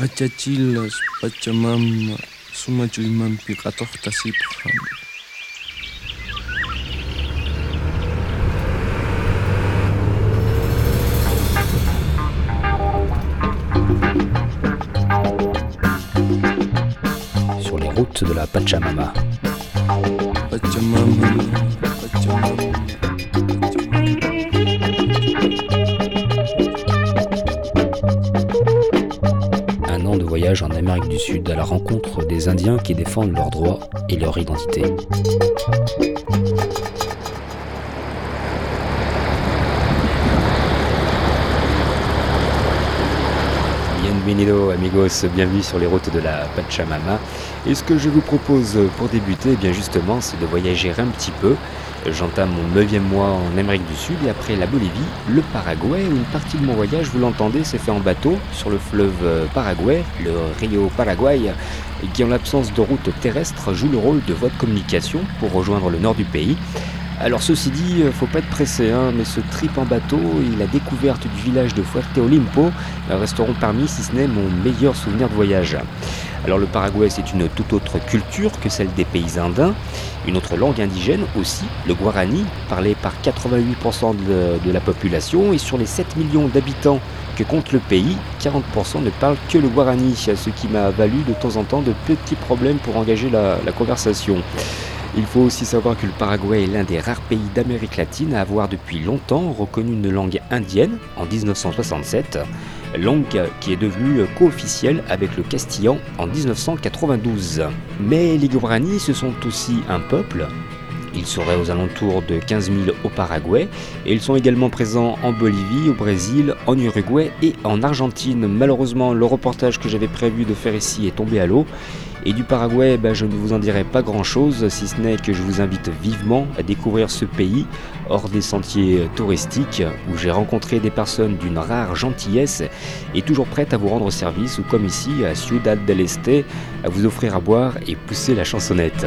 Achachilas, Pachamama, Sumachuimampi, Katortasiphan. Sur les routes de la Pachamama. Pachamama, Pachamama. En Amérique du Sud à la rencontre des Indiens qui défendent leurs droits et leur identité. Bienvenido amigos, bienvenue sur les routes de la Pachamama. Et ce que je vous propose pour débuter, eh bien justement, c'est de voyager un petit peu. J'entame mon 9 mois en Amérique du Sud et après la Bolivie, le Paraguay, une partie de mon voyage, vous l'entendez, s'est fait en bateau sur le fleuve Paraguay, le Rio Paraguay, qui en l'absence de route terrestre joue le rôle de voie de communication pour rejoindre le nord du pays. Alors ceci dit, faut pas être pressé, hein, mais ce trip en bateau et la découverte du village de Fuerte Olimpo resteront parmi, si ce n'est mon meilleur souvenir de voyage. Alors le Paraguay, c'est une toute autre culture que celle des pays andins, une autre langue indigène aussi, le guarani, parlé par 88% de, la population, et sur les 7 millions d'habitants que compte le pays, 40% ne parlent que le guarani, ce qui m'a valu de temps en temps de petits problèmes pour engager la conversation. Il faut aussi savoir que le Paraguay est l'un des rares pays d'Amérique latine à avoir depuis longtemps reconnu une langue indienne en 1967, langue qui est devenue co-officielle avec le castillan en 1992. Mais les Guarani, ce sont aussi un peuple. Ils seraient aux alentours de 15 000 au Paraguay et ils sont également présents en Bolivie, au Brésil, en Uruguay et en Argentine. Malheureusement, le reportage que j'avais prévu de faire ici est tombé à l'eau. Et du Paraguay, ben, je ne vous en dirai pas grand-chose, si ce n'est que je vous invite vivement à découvrir ce pays, hors des sentiers touristiques, où j'ai rencontré des personnes d'une rare gentillesse et toujours prêtes à vous rendre service, ou comme ici, à Ciudad del Este, à vous offrir à boire et pousser la chansonnette.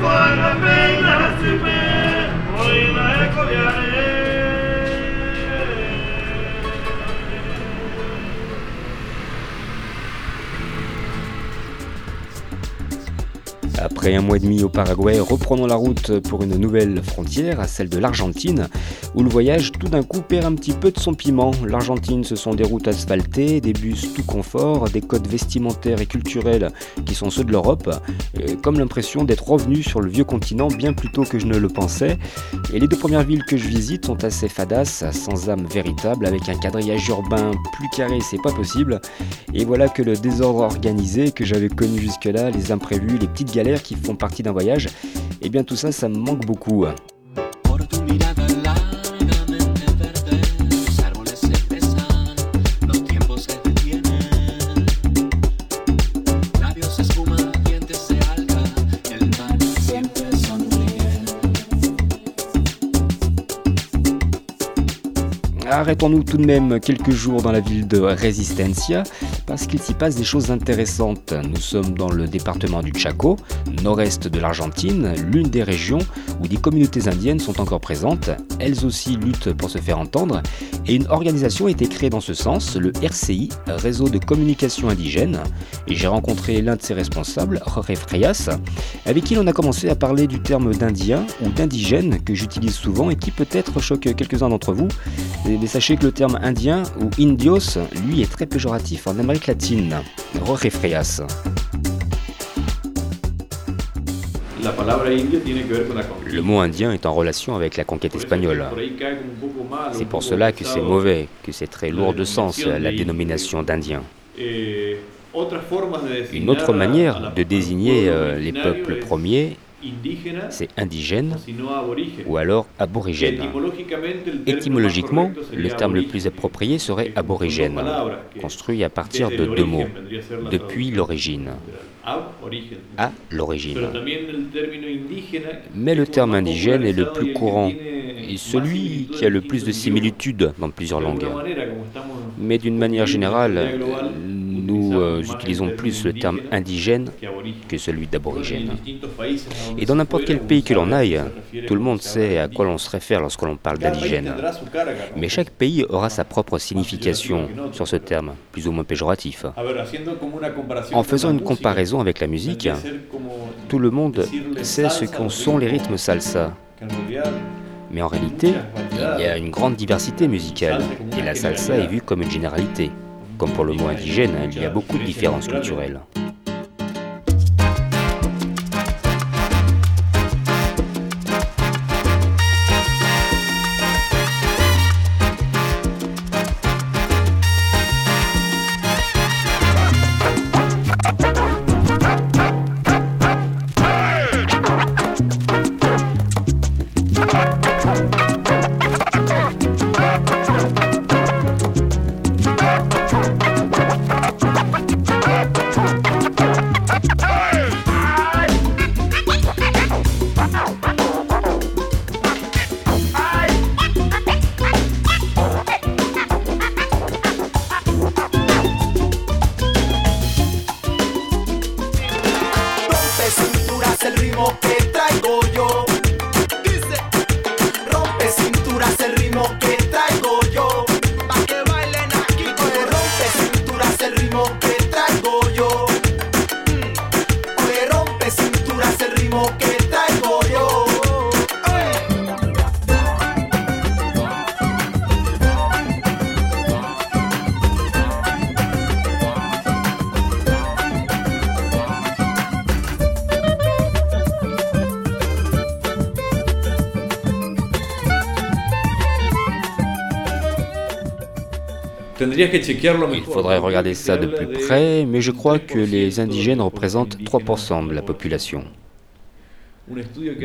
muy bien, con la pena Après un mois et demi au Paraguay, reprenons la route pour une nouvelle frontière, celle de l'Argentine, où le voyage tout d'un coup perd un petit peu de son piment. L'Argentine, ce sont des routes asphaltées, des bus tout confort, des codes vestimentaires et culturels qui sont ceux de l'Europe, euh, comme l'impression d'être revenu sur le vieux continent bien plus tôt que je ne le pensais. Et les deux premières villes que je visite sont assez fadas, sans âme véritable, avec un quadrillage urbain plus carré, c'est pas possible. Et voilà que le désordre organisé que j'avais connu jusque-là, les imprévus, les petites galères qui font partie d'un voyage, et bien tout ça, ça me manque beaucoup. Arrêtons-nous tout de même quelques jours dans la ville de Resistencia, parce qu'il s'y passe des choses intéressantes. Nous sommes dans le département du Chaco, nord-est de l'Argentine, l'une des régions où des communautés indiennes sont encore présentes. Elles aussi luttent pour se faire entendre, et une organisation a été créée dans ce sens, le RCI, Réseau de communication indigène. Et j'ai rencontré l'un de ses responsables, Jorge Freias, avec qui l'on a commencé à parler du terme d'indien ou d'indigène que j'utilise souvent et qui peut-être choque quelques-uns d'entre vous. Sachez que le terme indien ou indios, lui, est très péjoratif en Amérique latine. Jorge. Le mot indien est en relation avec la conquête espagnole. C'est pour cela que c'est mauvais, que c'est très lourd de sens, la dénomination d'indien. eh, Une autre manière de désigner euh, les peuples es premiers, c'est indigène ou alors aborigène. Étymologiquement, le terme le plus approprié serait aborigène, construit à partir de deux mots, depuis l'origine, à l'origine. Mais le terme indigène est le plus courant et celui qui a le plus de similitudes dans plusieurs langues. Mais d'une manière générale, nous euh, utilisons plus le terme indigène que celui d'aborigène. Et dans n'importe quel pays que l'on aille, tout le monde sait à quoi l'on se réfère lorsque l'on parle d'indigène. Mais chaque pays aura sa propre signification sur ce terme, plus ou moins péjoratif. A ver, haciendo como una comparación En faisant une comparaison avec la musique, tout le monde sait ce qu'en sont les rythmes salsa. Mais en réalité, il y a une grande diversité musicale, et la salsa est vue comme une généralité. Comme pour le mot indigène, il y a beaucoup de différences culturelles. Il faudrait regarder ça de plus près, mais je crois que 3% les indigènes représentent indígenas 3% de la population.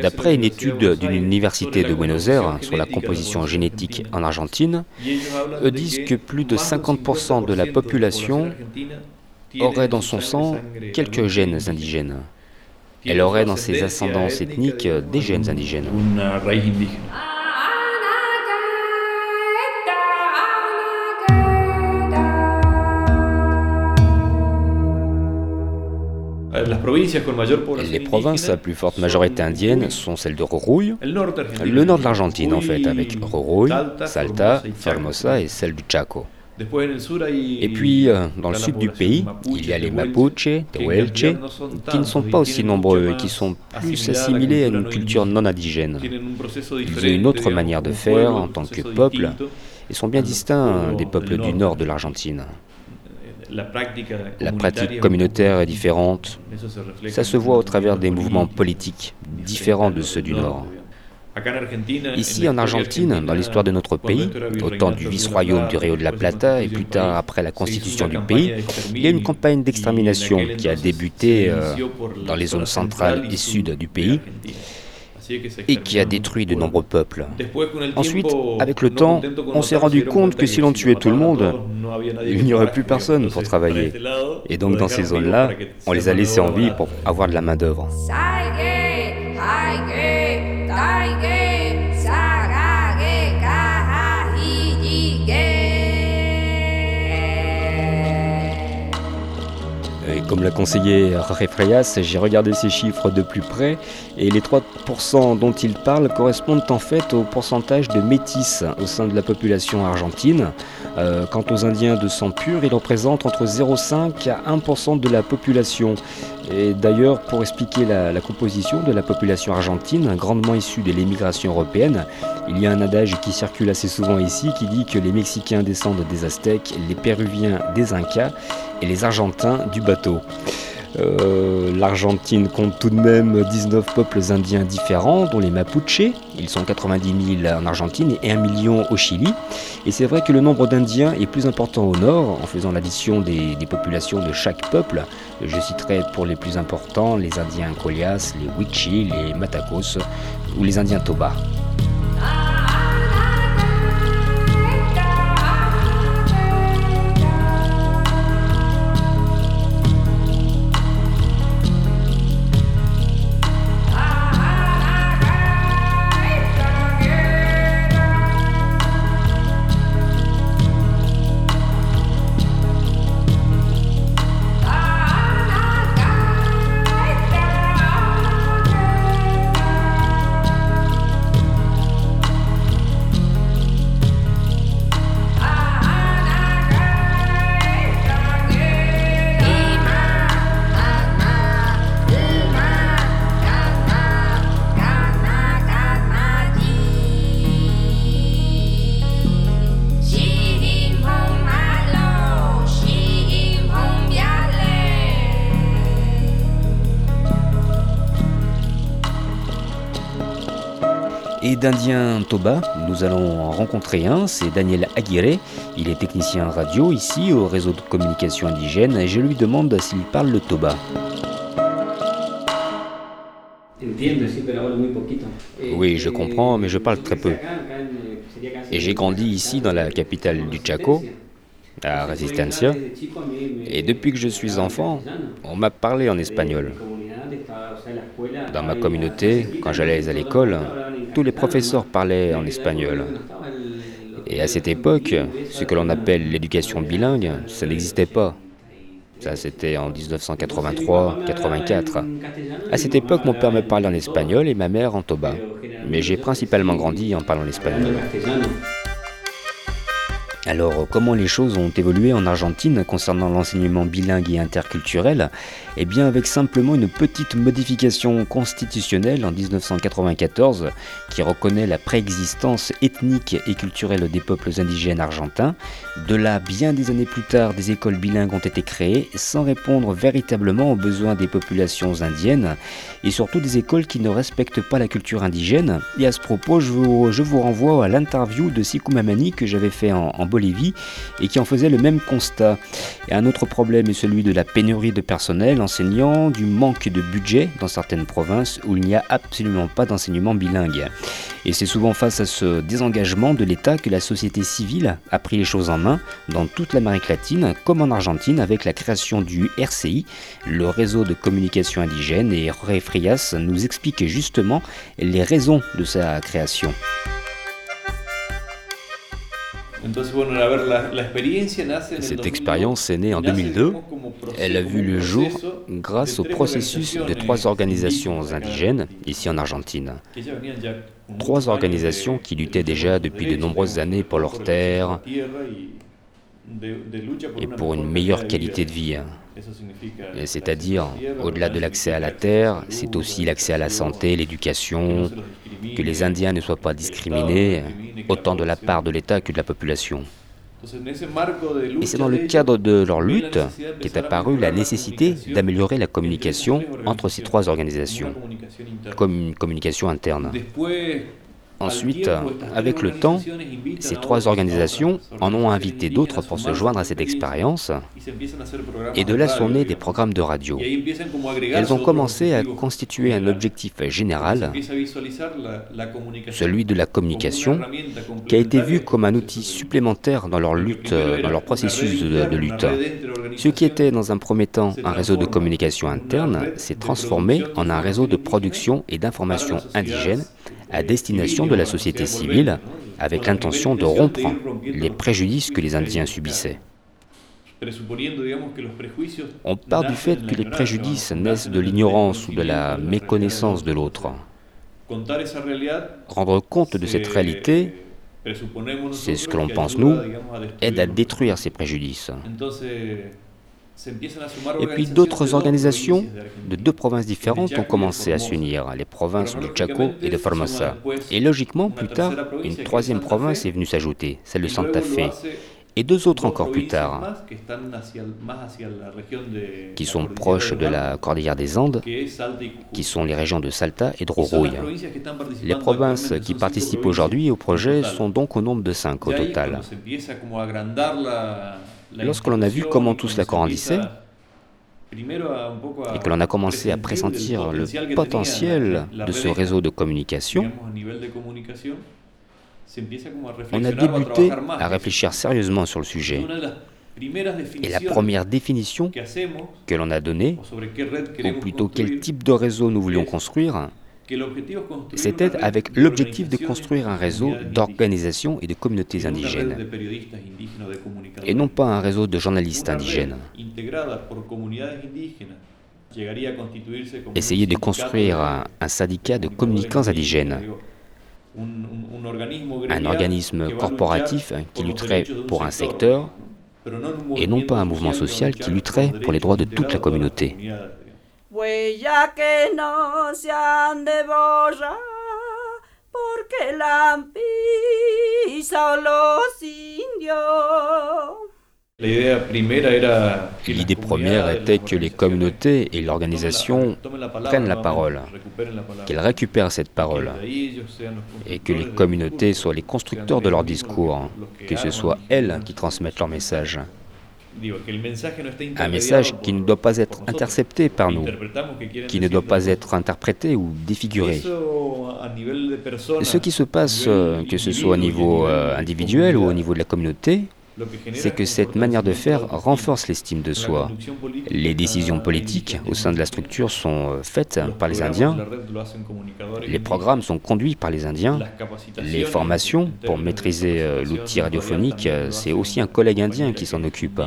D'après une étude d'une université de Buenos Aires sur la composition génétique en Argentine, eux disent que plus de más del 50% de la 50% population aurait dans son sang quelques gènes indigènes. Elle aurait dans ses ascendances ethniques des gènes indigènes. Les provinces à plus forte majorité indienne sont celles de argentino, le nord de l'Argentine en fait, avec Jujuy, Salta, Formosa et celle du Chaco. Et puis, euh, dans le sud du pays, il y a les Mapuche, Tehuelche, qui ne sont pas aussi nombreux et qui sont plus assimilés à une culture non indigène. Ils ont une autre manière de faire en tant que peuple et sont bien distincts des peuples du nord de l'Argentine. La, pratique communautaire est différente. Ça se voit au travers des mouvements politiques différents de ceux du Nord. Ici en Argentine, dans l'histoire de notre pays, au temps du vice-royaume du Rio de la Plata et plus tard après la constitution du pays, il y a une campagne d'extermination qui a débuté euh, dans les zones centrales et sud du pays et qui a détruit de nombreux peuples. Ensuite, avec le temps, on s'est rendu compte que si l'on tuait tout le monde, il n'y aurait plus personne pour travailler. Et donc dans ces zones-là, on les a laissés en vie pour avoir de la main-d'œuvre. Comme l'a conseillé Jorge j'ai regardé ces chiffres de plus près et les 3% dont il parle correspondent en fait au pourcentage de métis au sein de la population argentine. Euh, quant aux Indiens de sang pur, ils représentent entre 0,5 à 1% de la population. Et d'ailleurs, pour expliquer la, la composition de la population argentine, grandement issue de l'émigration européenne, il y a un adage qui circule assez souvent ici qui dit que les Mexicains descendent des Aztèques, les Péruviens des Incas et les Argentins du bateau. Euh, L'Argentine compte tout de même 19 peuples indiens différents, dont les Mapuches. Ils sont 90 000 en Argentine et 1 million au Chili. Et c'est vrai que le nombre d'Indiens est plus important au nord, en faisant l'addition des, populations de chaque peuple. Je citerai pour les plus importants les Indiens Colias, les Wichi, les Matacos ou les Indiens Toba. Et d'Indien Toba, nous allons en rencontrer un, c'est Daniel Aguirre. Il est technicien radio ici au réseau de communication indigène et je lui demande s'il parle le Toba. Oui, je comprends, mais je parle très peu. Et j'ai grandi ici dans la capitale du Chaco, à Resistencia. Et depuis que je suis enfant, on m'a parlé en espagnol. Dans ma communauté, quand j'allais à l'école, tous les professeurs parlaient en espagnol. Et à cette époque, ce que l'on appelle l'éducation bilingue, ça n'existait pas. Ça, c'était en 1983-84. À cette époque, mon père me parlait en espagnol et ma mère en toba. Mais j'ai principalement grandi en parlant espagnol. Alors, comment les choses ont évolué en Argentine concernant l'enseignement bilingue et interculturel? Eh bien, avec simplement une petite modification constitutionnelle en 1994 qui reconnaît la préexistence ethnique et culturelle des peuples indigènes argentins. De là, bien des années plus tard, des écoles bilingues ont été créées sans répondre véritablement aux besoins des populations indiennes et surtout des écoles qui ne respectent pas la culture indigène. Et à ce propos, je vous, je vous renvoie à l'interview de Sikou Mamani que j'avais fait en, en Et qui en faisait le même constat. Un autre problème est celui de la pénurie de personnel enseignant, du manque de budget dans certaines provinces où il n'y a absolument pas d'enseignement bilingue. Et c'est souvent face à ce désengagement de l'État que la société civile a pris les choses en main dans toute l'Amérique latine, comme en Argentine avec la création du RCI, le réseau de communication indigène, et Jorge Frias nous explique justement les raisons de sa création. Cette expérience est née en 2002. Elle a vu le jour grâce au processus de trois organisations indigènes ici en Argentine. Trois organisations qui luttaient déjà depuis de nombreuses années pour leurs terres et pour une meilleure qualité de vie. C'est-à-dire, au-delà de l'accès à la terre, c'est aussi l'accès à la santé, l'éducation, que les Indiens ne soient pas discriminés, autant de la part de l'État que de la population. Et c'est dans le cadre de leur lutte qu'est apparue la nécessité d'améliorer la communication entre ces trois organisations, comme une communication interne. Ensuite, avec le temps, ces trois organisations en ont invité d'autres pour se joindre à cette expérience, et de là sont nés des programmes de radio. Elles ont commencé à constituer un objectif général, celui de la communication, qui a été vu comme un outil supplémentaire dans leur lutte, dans leur processus de, de lutte. Ce qui était dans un premier temps un réseau de communication interne s'est transformé en un réseau de production et d'information indigène à destination de la société civile avec l'intention de rompre les préjudices que les Indiens subissaient. On part du fait que les préjudices naissent de l'ignorance ou de la méconnaissance de l'autre. Rendre compte de cette réalité, c'est ce que l'on pense nous, aide à détruire ces préjudices. Et puis d'autres organisations de deux provinces différentes ont commencé à s'unir, les provinces du Chaco et de Formosa. Et logiquement, plus tard, une troisième province est venue s'ajouter, celle de Santa Fe. et deux autres encore plus tard, qui sont proches de la cordillère des Andes, qui sont les régions de Salta et de Rourouille. Les provinces qui participent aujourd'hui au projet sont donc au nombre de cinq au total. La- la Lorsque l'on a vu comment cela se grandissait, et que l'on a commencé à pressentir le potentiel la- la de ce réseau de communication, on a débuté à réfléchir sérieusement sur le sujet. Et la première définition que l'on a donnée, ou plutôt quel type de réseau nous voulions construire, c'était avec l'objectif de construire un réseau d'organisations et de communautés indigènes, et non pas un réseau de journalistes indigènes. Essayer de construire un, un syndicat de communicants indigènes, un- organisme corporatif qui lutterait pour un secteur et non pas un mouvement social qui lutterait pour les droits de toute la communauté. Comunidades, digamos. Huella que no se han de borrar, porque la han pisado los indios. La idea primera era que las L'idée première était que les communautés et l'organisation prennent la parole, qu'elles récupèrent cette parole, et que les communautés soient les constructeurs de leur discours, que ce soit elles qui transmettent leur message. Un message qui ne doit pas être intercepté par nous, qui ne doit pas être interprété ou défiguré. Ce qui se passe, euh, que ce soit au niveau euh, individuel ou au niveau de la communauté, c'est que cette manière de faire renforce l'estime de soi. Les décisions politiques au sein de la structure sont euh, faites par les Indiens, les programmes sont conduits par les Indiens, les formations pour maîtriser euh, l'outil radiophonique, euh, c'est aussi un collègue indien qui s'en occupe.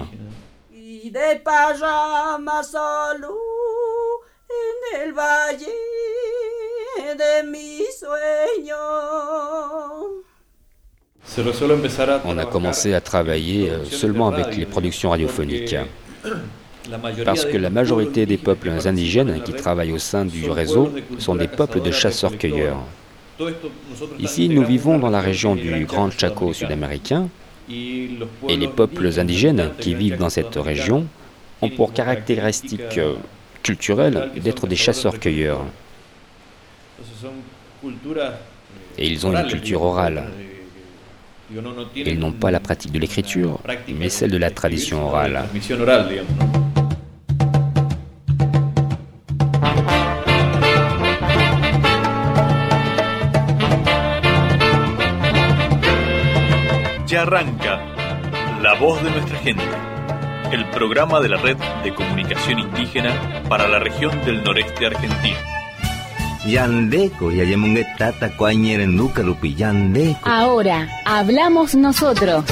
On a commencé à travailler euh, seulement avec les productions radiophoniques. Parce que la majorité des peuples indigènes qui travaillent au sein du réseau sont des peuples de chasseurs-cueilleurs. Ici, nous vivons dans la région du Gran Grand Chaco sud-américain et les peuples indigènes qui vivent dans cette région ont pour caractéristique euh, culturelle d'être des chasseurs-cueilleurs. Eh, Et ils ont une culture orale. Digo, no- no Ils tienen n'ont pas la pratique de l'écriture, mais celle de la tradition orale. Ya arranca La Voz de Nuestra Gente, el programa de la Red de Comunicación Indígena para la región del noreste argentino. Yandeko, yayamunge tata kuañere nuka lupi yandeko. Ahora, hablamos nosotros.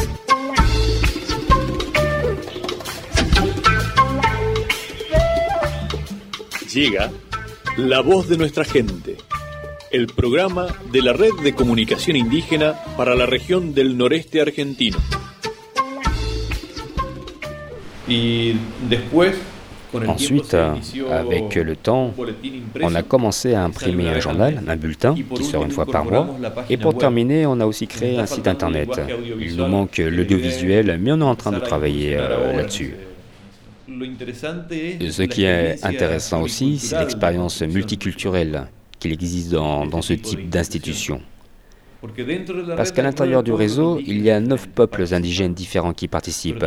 Llega La Voz de Nuestra Gente, el programa de la Red de Comunicación Indígena para la región del noreste argentino. Y después, Ensuite, inició avec le temps, on a commencé à imprimer un journal, un bulletin, qui sort une fois par mois. Et pour terminer, on a aussi créé un site internet. Il nous manque que l'audiovisuel, mais on est en train de travailler euh, là-dessus. Ce qui est intéressant aussi, c'est l'expérience multiculturelle qu'il existe dans, dans ce type d'institution. Parce qu'à l'intérieur du réseau, il y a neuf peuples indigènes différents qui participent,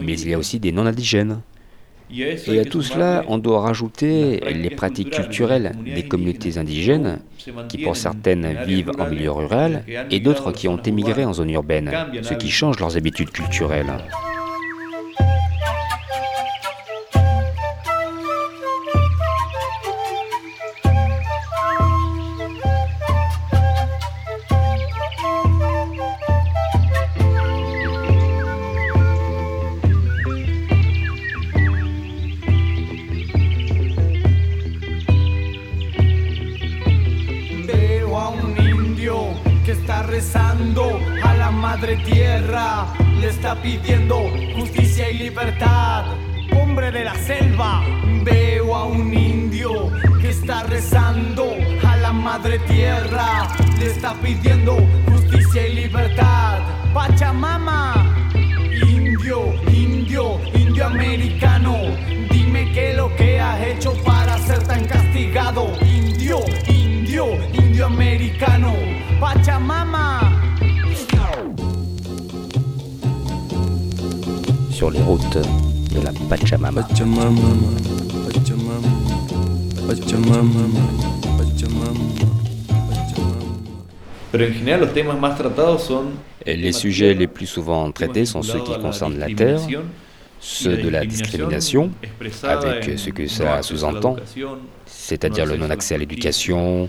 mais il y a aussi des non-indigènes. Et à tout cela, on doit rajouter les pratiques culturelles de des communautés indigènes, qui pour certaines vivent en milieu rural, et d'autres qui ont émigré en zone urbaine, ce qui change leurs habitudes culturelles. rezando a la madre tierra, le está pidiendo justicia y libertad. Hombre de la selva, veo a un indio que está rezando a la madre tierra, le está pidiendo justicia y libertad. Pachamama, indio, indio, indio americano, dime qué es lo que has hecho para ser tan castigado, indio, indio, indio americano. Pachamama. Sur les routes de la Pachamama. Pachamama, Pachamama. Les sujets les plus souvent traités sont ceux qui concernent la terre, ceux de la discrimination, avec ce que ça sous-entend, c'est-à-dire le non-accès à l'éducation,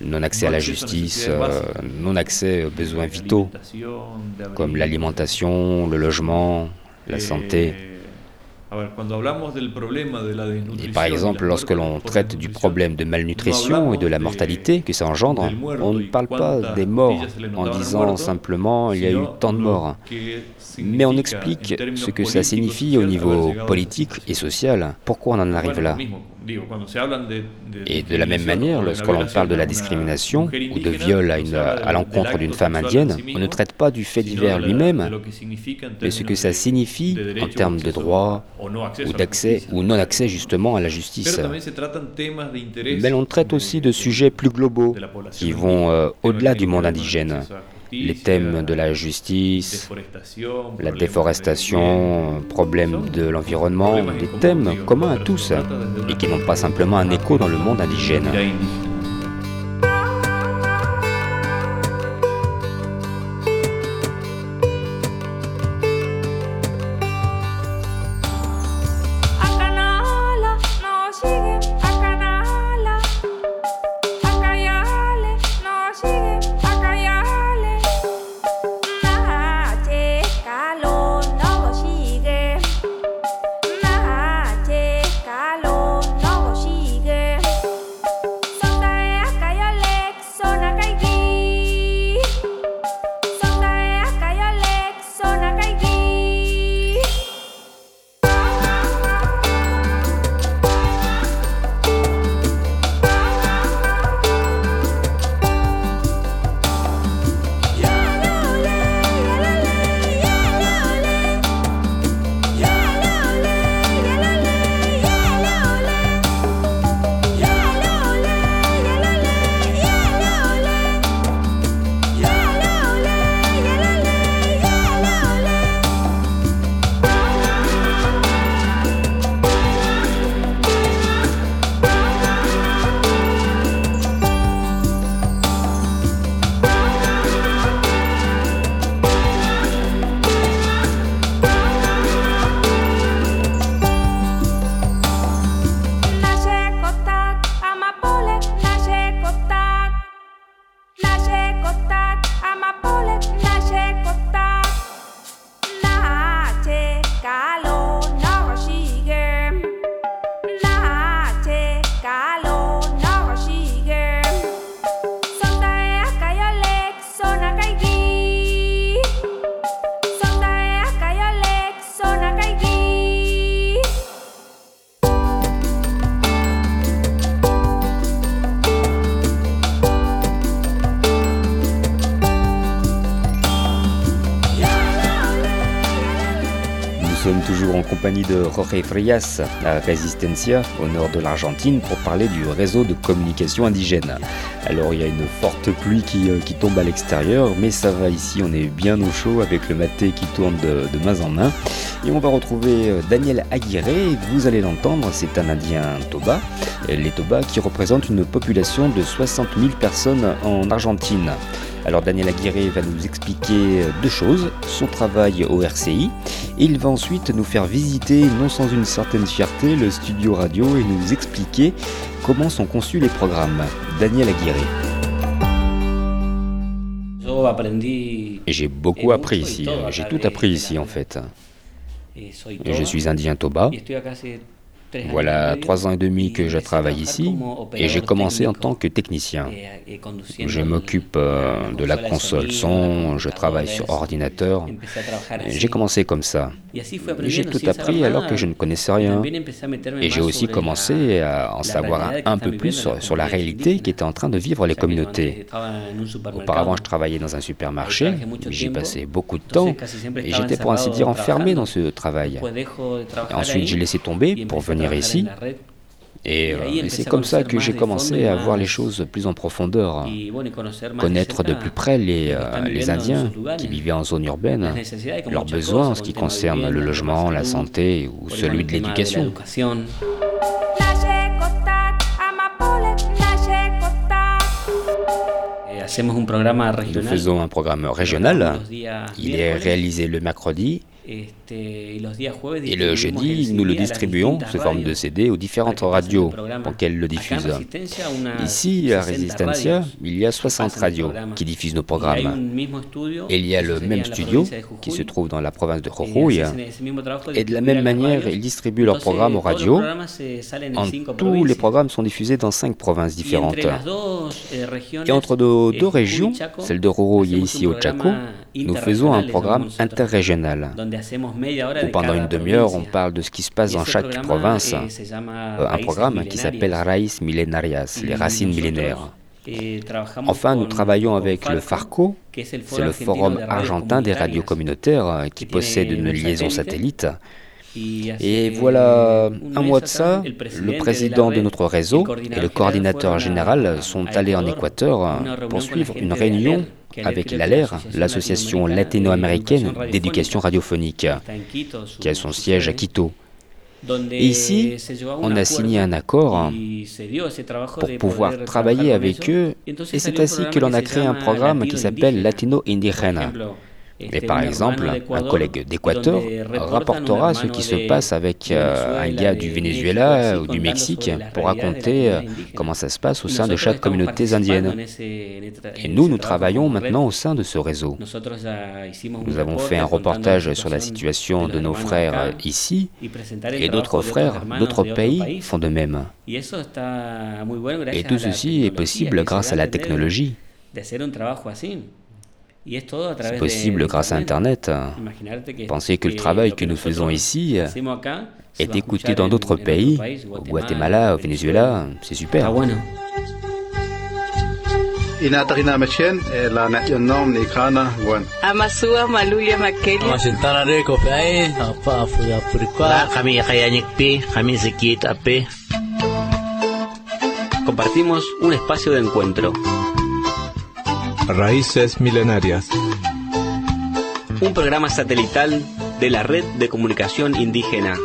non-accès à la justice, euh, non-accès aux besoins vitaux, comme l'alimentation, le logement, la santé. Et par exemple, lorsque l'on traite du problème de malnutrition et de la mortalité que ça engendre, on ne parle pas des morts en disant simplement il y a eu tant de morts, mais on explique ce que ça signifie au niveau politique et social, pourquoi on en arrive là? Et de la même manière, lorsque l'on parle de la discrimination ou de viol à, une- à l'encontre d'une femme indienne, on ne traite pas du fait divers lui-même, mais ce que ça signifie en termes de droit ou d'accès ou non-accès justement à la justice. Mais on traite aussi de sujets plus globaux qui vont euh, au-delà du monde indigène. Les thèmes de la justice, la déforestation, problème de l'environnement, des thèmes communs à tous et qui n'ont pas simplement un écho dans le monde indigène. Toujours en compagnie de Jorge Frias à Resistencia, au nord de l'Argentine, pour parler du réseau de communication indigène. Alors il y a une forte pluie qui, euh, qui tombe à l'extérieur, mais ça va ici, on est bien au chaud avec le maté qui tourne de, de main en main. Et on va retrouver euh, Daniel Aguirre, vous allez l'entendre, c'est un Indien Toba. Les Toba qui représentent une population de 60 000 personnes en Argentine. Alors Daniel Aguirre va nous expliquer euh, deux choses, son travail au RCI, et il va ensuite nous faire visiter, non sans une certaine fierté, le studio radio et nous expliquer comment sont conçus les programmes. Daniel Aguirre. J'ai beaucoup appris ici, j'ai tout appris ici en fait. je suis indien Toba. Voilà trois ans et demi que je travaille ici et j'ai commencé en tant que technicien. Je m'occupe euh, de la console son, je travaille sur ordinateur. J'ai commencé comme ça. Et J'ai tout appris alors que je ne connaissais rien. Et j'ai aussi commencé à en savoir un, peu plus sur, la réalité qui était en train de vivre les communautés. Auparavant, je travaillais dans un supermarché, j'y passais beaucoup de temps et j'étais pour ainsi dire enfermé dans ce travail. Et ensuite, j'ai laissé tomber pour venir ici Et euh, et c'est comme ça que j'ai commencé à voir les choses plus en profondeur, connaître de plus près les, euh, les Indiens qui vivaient en zone urbaine, leurs besoins en ce qui concerne le logement, la santé ou celui de l'éducation. Eh, Nous faisons un programme régional. Il est réalisé le mercredi et le jeudi, nous le distribuons sous forme de CD aux différentes radios pour qu'elles le diffusent. Ici, à 60 Resistencia, il y a 60 pasan el radios qui diffusent nos programmes. Et il y a le même studio qui se Jujuy, trouve dans la province de y Jujuy. Et de la même manière, ils distribuent leurs programmes aux radios. en tous, les programmes sont diffusés dans cinq provinces différentes. eh, Et entre nos eh, deux Jujuy régions, celle de Roro et ici au Chaco, nous faisons un programme interrégional pendant une demi-heure, on parle de ce qui se passe dans chaque province. eh, Euh, Un programme qui s'appelle. Raíz Milenarias, Y les racines millénaires. eh, Enfin, nous travaillons avec le FARCO, c'est le Forum argentin des radios communautaires euh, qui possède une un liaison satellite. Et voilà, un mois de ça, le président de notre réseau et le coordinateur général sont allés en Équateur pour suivre une réunion avec l'ALER, l'association Association latino-américaine d'éducation radiophonique, qui a son siège à Quito. Et ici, on a signé un accord pour pouvoir travailler avec eux. Et c'est ainsi que l'on a créé un programme qui s'appelle. Latino Por Este, par exemple, un collègue d'Équateur rapportera ce qui se passe avec euh, un gars du Venezuela ou du Mexique pour raconter euh, comment ça se passe au sein de chaque communauté indienne. Et nous, nous travaillons maintenant au sein de ce réseau. Nous avons fait un reportage sur la situation de nos frères euh, ici et d'autres frères d'autres pays font de même. Et tout ceci est possible grâce à la technologie. C'est possible grâce à Internet. Pensez que le travail que nous faisons ici est écouté dans d'autres pays, au Guatemala, au Venezuela, c'est super. Está bueno. Inatakina machen la nación nom ni kana wan. Amasua Malulia Makeli. Masintana reko pe ai apa apa apa kami kaya nyekpi kami sikit ape. Compartimos un espacio de encuentro. Raíces milenarias. Un programa satelital de la Red de Comunicación Indígena.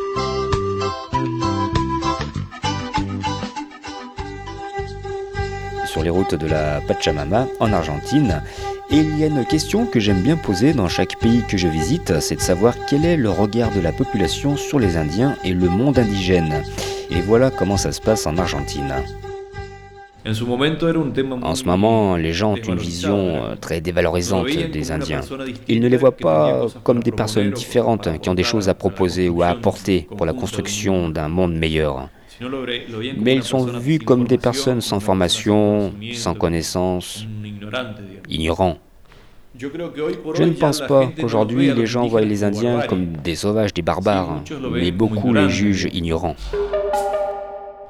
sur les routes de la Pachamama en Argentine. Et il y a une question que j'aime bien poser dans chaque pays que je visite, c'est de savoir quel est le regard de la population sur les Indiens et le monde indigène. Et voilà comment ça se passe en Argentine. En ce moment, les gens ont une vision euh, très dévalorisante des Indiens. Ils ne les voient pas comme des personnes différentes qui ont des choses à proposer ou à apporter pour la construction d'un monde meilleur. Mais ils sont vus comme des personnes sans formation, sans connaissance, ignorants. Je ne pense pas qu'aujourd'hui les gens voient les Indiens comme des sauvages, des barbares, mais beaucoup les jugent ignorants.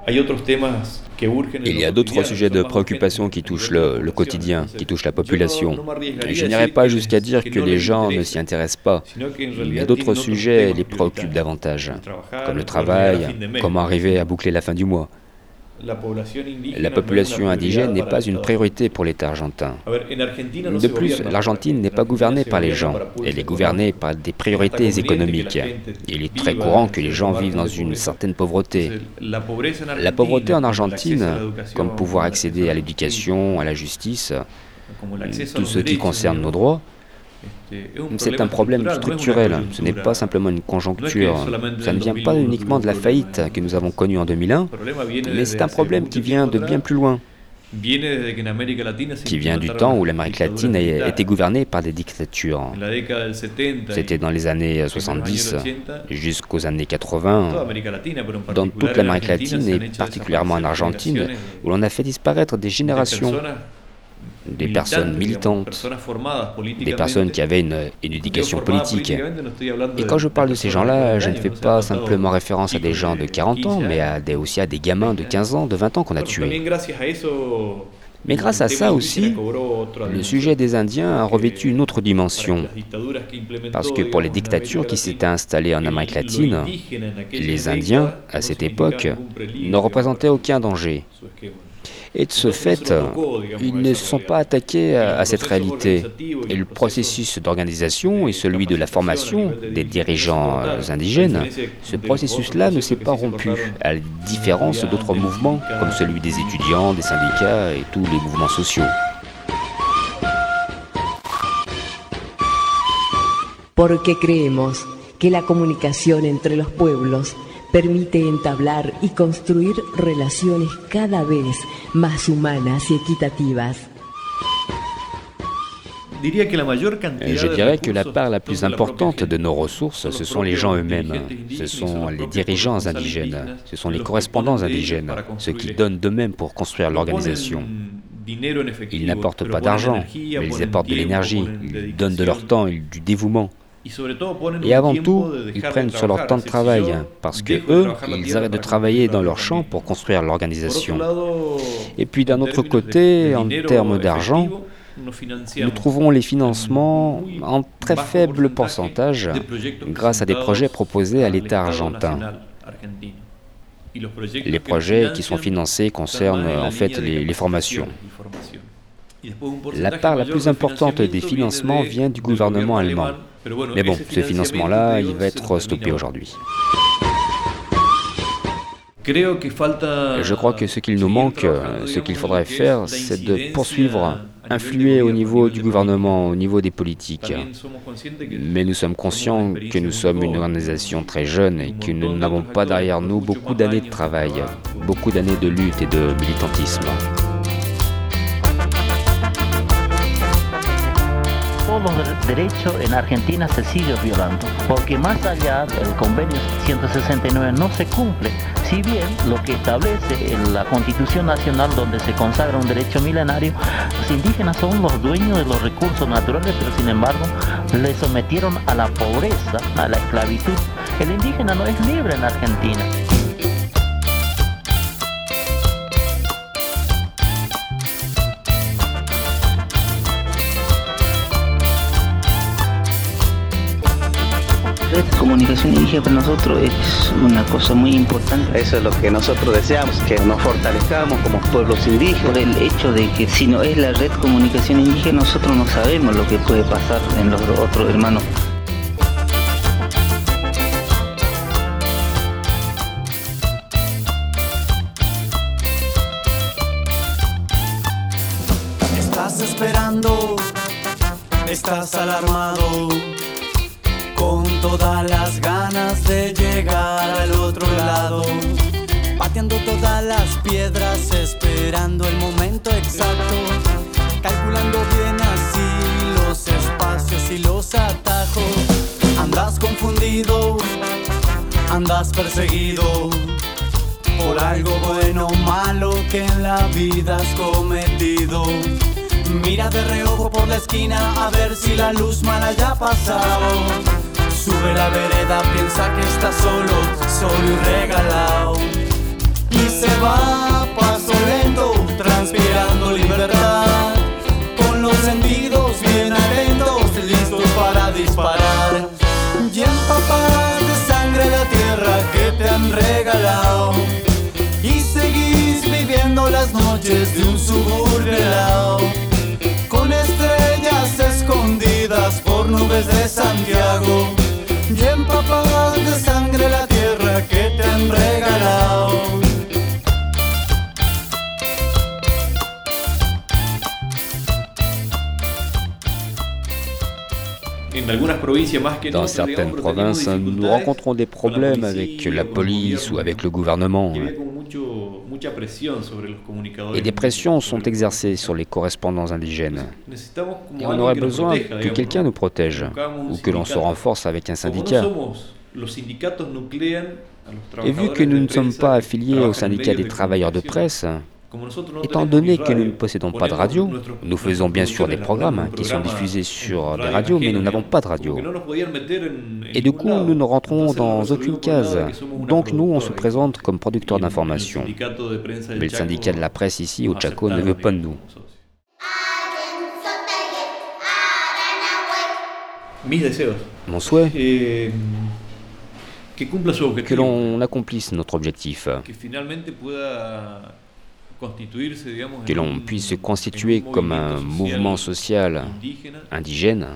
Il y a d'autres sujets de préoccupation qui touchent le, quotidien, qui touchent la population. Je n'irai pas jusqu'à dire que les gens ne s'y intéressent pas. Il y a d'autres sujets temas les préoccupent davantage, comme le travail, comment arriver à boucler la fin du mois. La population indigène n'est pas une priorité pour l'État argentin. De plus, l'Argentine n'est pas gouvernée par les gens, elle est gouvernée par des priorités économiques. Il est très courant que les gens vivent dans une certaine pauvreté. La pauvreté en Argentine, comme pouvoir accéder à l'éducation, à la justice, tout ce qui concerne nos droits, c'est un problème structurel, ce n'est pas simplement une conjoncture, ça ne vient pas 2001 uniquement de la faillite que nous avons connue en 2001, El problema viene mais c'est un problème qui vient de bien plus loin, qui vient du temps où l'Amérique latine été gouvernée par des dictatures. En la década del 70 C'était dans les années en los 70 años 80, jusqu'aux années en toda 80, América Latina, pero en dans toute l'Amérique latine et particulièrement en Argentine, où l'on a fait disparaître des de générations, des personnes militantes, des personnes qui avaient une, éducation politique. Et quand je parle de ces gens-là, je ne 40 fais pas simplement référence à des gens de de 40 ans, 15 mais à des, aussi à des gamins de 15 ans, de 20 ans qu'on a tués. Mais grâce à ça aussi, le sujet des Indiens a revêtu une autre dimension. Parce que pour les dictatures qui s'étaient installées en Amérique latine, les Indiens, à cette époque, ne représentaient aucun danger. Et de ce fait, ils ne se sont pas attaqués à, cette réalité. Et le processus d'organisation et celui de la formation des dirigeants euh, indigènes, ce processus-là ne s'est pas rompu, à la différence d'autres mouvements, comme celui des étudiants, des syndicats et tous les mouvements sociaux. Porque creemos que la comunicación entre los pueblos permite entablar y construir relaciones cada vez más humanas y equitativas. Cantidad Je dirais que la part la plus importante de nos ressources, ce sont les gens eux-mêmes, ce sont les dirigeants indigènes, ce sont les correspondants indigènes, ceux qui donnent d'eux-mêmes pour construire l'organisation. Ils n'apportent pas d'argent, mais ils apportent de l'énergie, ils donnent de leur temps et du dévouement. Et avant tout, ils prennent sur leur temps de travail, yo parce que eux, ils arrêtent de travailler dans leur champ pour construire l'organisation. Et puis d'un autre côté, en termes d'argent, nous trouvons les financements en très faible pourcentage grâce à des projets proposés à l'État argentin. Les projets qui sont financés concernent en fait les, les formations. La part la plus importante des financements vient du gouvernement allemand. Mais bon, ce financement-là, il va être stoppé aujourd'hui. Je crois que ce qu'il nous manque, trabajando, ce qu'il faudrait faire, c'est de poursuivre, influer au niveau du gouvernement, au niveau des politiques. Mais nous sommes conscients que nous sommes une organisation très jeune et que nous n'avons pas derrière nous beaucoup d'années de travail, beaucoup d'années de lutte et de militantisme. Todos los derechos en Argentina se sigue violando, porque más allá del convenio 169 no se cumple, si bien lo que establece en la Constitución Nacional donde se consagra un derecho milenario, los indígenas son los dueños de los recursos naturales, pero sin embargo le sometieron a la pobreza, a la esclavitud. El indígena no es libre en Argentina. Red de comunicación indígena para nosotros es una cosa muy importante. Eso es lo que nosotros deseamos, que nos fortalezcamos como pueblos indígenas. Por el hecho de que si no es la red de comunicación indígena, nosotros no sabemos lo que puede pasar en los otros hermanos. Estás esperando, estás alarmado, las piedras, esperando el momento exacto, calculando bien así los espacios y los atajos. Andas confundido, andas perseguido por algo bueno o malo que en la vida has cometido. Mira de reojo por la esquina a ver si la luz mala ya ha pasado. Sube la vereda, piensa que está solo, solo y regalado. Y se va a paso lento, transpirando libertad. Con los sentidos bien atentos, listos para disparar. Y empapadas de sangre la tierra que te han regalado. Y seguís viviendo las noches de un suburbio helado. Con estrellas escondidas por nubes de Santiago. Y empapadas de sangre la tierra que te han regalado. Dans certaines provinces, nous rencontrons des problèmes avec la police ou avec le gouvernement. Et des pressions sont exercées sur les correspondants indigènes. Et on aurait besoin que quelqu'un ¿no? nous protège ou que l'on se renforce avec un syndicat. Et vu que nous ne sommes pas affiliés au syndicat des de travailleurs de presse, Étant donné que nous ne possédons pas de radio, nous faisons bien sûr des programmes qui sont diffusés sur des radios, mais nous n'avons pas de radio. Et du coup, nous ne rentrons dans aucune case. Donc nous, on se présente comme producteurs d'informations. Mais le syndicat de la presse ici, au Chaco, ne veut pas de nous. Mon souhait que l'on accomplisse notre objectif, que l'on puisse se constituer comme un mouvement social indigène,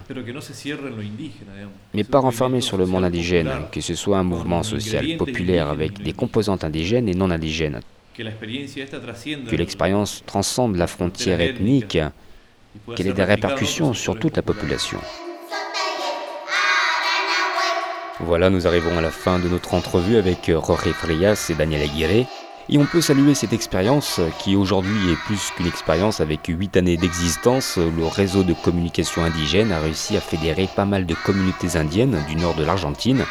mais pas renfermé sur le monde indigène, que ce soit un mouvement social populaire avec des composantes indigènes et non indigènes, que l'expérience transcende la frontière ethnique, qu'elle ait des répercussions sur toute la population. Voilà, nous arrivons à la fin de notre entrevue avec Jorge Frias et Daniel Aguirre. Et on peut saluer cette expérience qui aujourd'hui est plus qu'une expérience avec 8 années d'existence. Le réseau de communication indigène a réussi à fédérer pas mal de communautés indiennes du nord de l'Argentine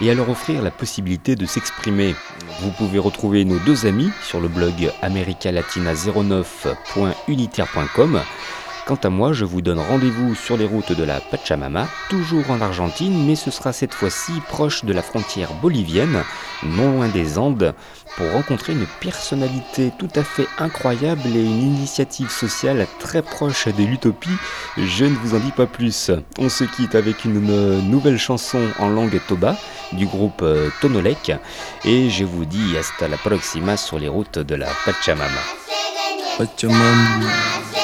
et à leur offrir la possibilité de s'exprimer. Vous pouvez retrouver nos deux amis sur le blog americalatina09.unitaire.com Quant à moi, je vous donne rendez-vous sur les routes de la Pachamama, toujours en Argentine, mais ce sera cette fois-ci proche de la frontière bolivienne, non loin des Andes, pour rencontrer une personnalité tout à fait incroyable et une initiative sociale très proche de l'utopie. Je ne vous en dis pas plus. On se quitte avec une nouvelle chanson en langue toba du groupe Tonolek et je vous dis hasta la próxima sur les routes de la Pachamama. Pachamama.